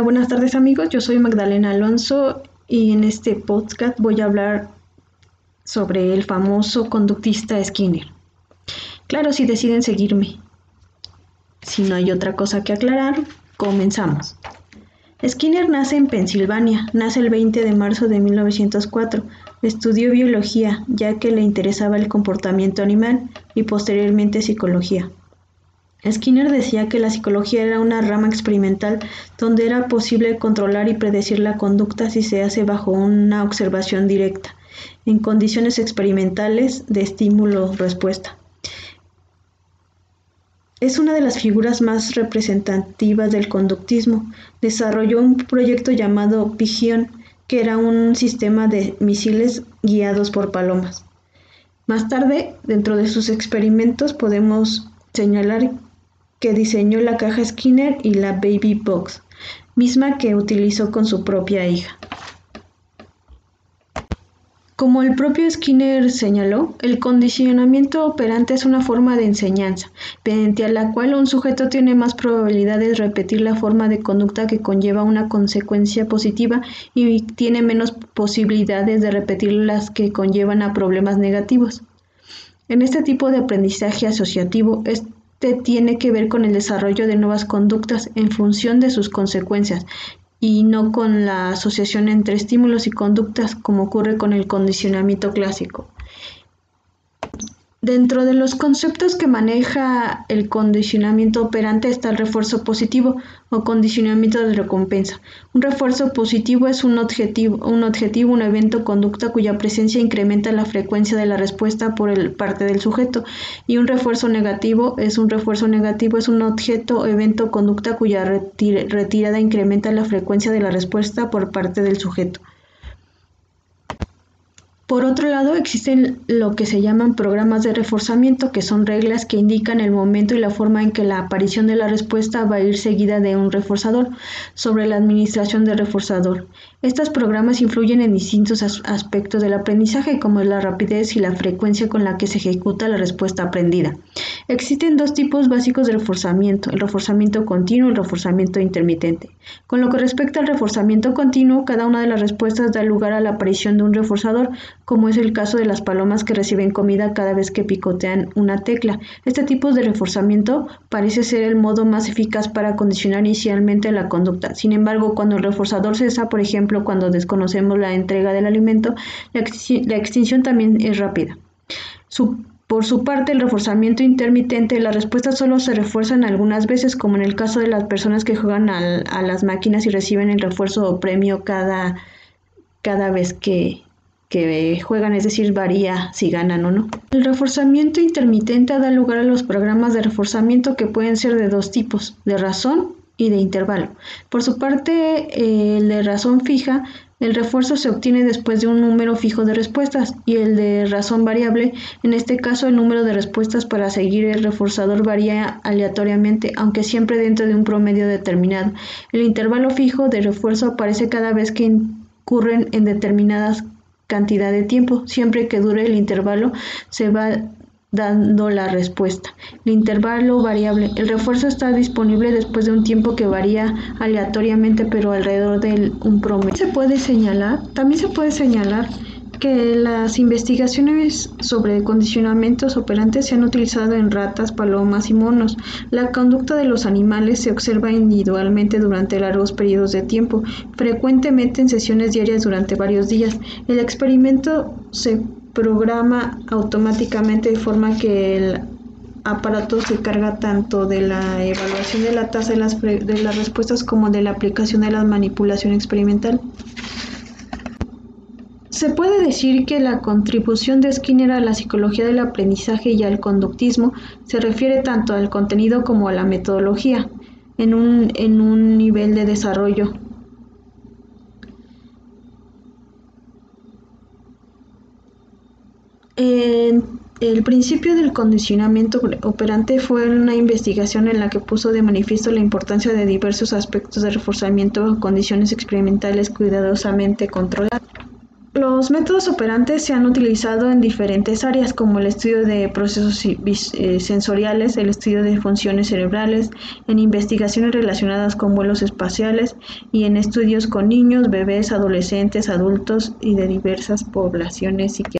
buenas tardes amigos, yo soy Magdalena Alonso y en este podcast voy a hablar sobre el famoso conductista Skinner. Claro, si deciden seguirme. Si no hay otra cosa que aclarar, comenzamos. Skinner nace en Pensilvania, nace el 20 de marzo de 1904. Estudió biología, ya que le interesaba el comportamiento animal, y posteriormente psicología. Skinner decía que la psicología era una rama experimental donde era posible controlar y predecir la conducta si se hace bajo una observación directa, en condiciones experimentales de estímulo-respuesta. Es una de las figuras más representativas del conductismo. Desarrolló un proyecto llamado Pigeon, que era un sistema de misiles guiados por palomas. Más tarde, dentro de sus experimentos, podemos señalar que diseñó la caja Skinner y la Baby Box, misma que utilizó con su propia hija. Como el propio Skinner señaló, el condicionamiento operante es una forma de enseñanza, mediante la cual un sujeto tiene más probabilidades de repetir la forma de conducta que conlleva una consecuencia positiva y tiene menos posibilidades de repetir las que conllevan a problemas negativos. En este tipo de aprendizaje asociativo, tiene que ver con el desarrollo de nuevas conductas en función de sus consecuencias y no con la asociación entre estímulos y conductas como ocurre con el condicionamiento clásico. Dentro de los conceptos que maneja el condicionamiento operante está el refuerzo positivo o condicionamiento de recompensa. Un refuerzo positivo es un objetivo, un, objetivo, un evento conducta cuya presencia incrementa la frecuencia de la respuesta por parte del sujeto. Y un refuerzo negativo es un refuerzo negativo, es un objeto, evento, conducta cuya retirada incrementa la frecuencia de la respuesta por parte del sujeto. Por otro lado, existen lo que se llaman programas de reforzamiento, que son reglas que indican el momento y la forma en que la aparición de la respuesta va a ir seguida de un reforzador sobre la administración del reforzador. Estos programas influyen en distintos aspectos del aprendizaje, como la rapidez y la frecuencia con la que se ejecuta la respuesta aprendida. Existen dos tipos básicos de reforzamiento, el reforzamiento continuo y el reforzamiento intermitente. Con lo que respecta al reforzamiento continuo, cada una de las respuestas da lugar a la aparición de un reforzador, como es el caso de las palomas que reciben comida cada vez que picotean una tecla. Este tipo de reforzamiento parece ser el modo más eficaz para condicionar inicialmente la conducta. Sin embargo, cuando el reforzador cesa, por ejemplo, cuando desconocemos la entrega del alimento, la, extinción también es rápida. Por su parte, el reforzamiento intermitente, las respuestas solo se refuerzan algunas veces, como en el caso de las personas que juegan a las máquinas y reciben el refuerzo o premio cada, cada vez que, que juegan, es decir, varía si ganan o no. El reforzamiento intermitente da lugar a los programas de reforzamiento que pueden ser de dos tipos, de razón y de intervalo. Por su parte, el de razón fija, el refuerzo se obtiene después de un número fijo de respuestas y el de razón variable, en este caso el número de respuestas para seguir el reforzador varía aleatoriamente, aunque siempre dentro de un promedio determinado. El intervalo fijo de refuerzo aparece cada vez que incurren en determinadas cantidad de tiempo. Siempre que dure el intervalo, se va dando la respuesta. El intervalo variable. El refuerzo está disponible después de un tiempo que varía aleatoriamente, pero alrededor de un promedio. Se puede señalar, también se puede señalar que las investigaciones sobre condicionamientos operantes se han utilizado en ratas, palomas y monos. La conducta de los animales se observa individualmente durante largos periodos de tiempo, frecuentemente en sesiones diarias durante varios días. El experimento se programa automáticamente de forma que el aparato se carga tanto de la evaluación de la tasa de las, de las respuestas como de la aplicación de la manipulación experimental. Se puede decir que la contribución de Skinner a la psicología del aprendizaje y al conductismo se refiere tanto al contenido como a la metodología, en un, en un nivel de desarrollo. El principio del condicionamiento operante fue una investigación en la que puso de manifiesto la importancia de diversos aspectos de reforzamiento bajo condiciones experimentales cuidadosamente controladas Los métodos operantes se han utilizado en diferentes áreas como el estudio de procesos eh, sensoriales, el estudio de funciones cerebrales, en investigaciones relacionadas con vuelos espaciales y en estudios con niños, bebés, adolescentes, adultos y de diversas poblaciones psiquiátricas.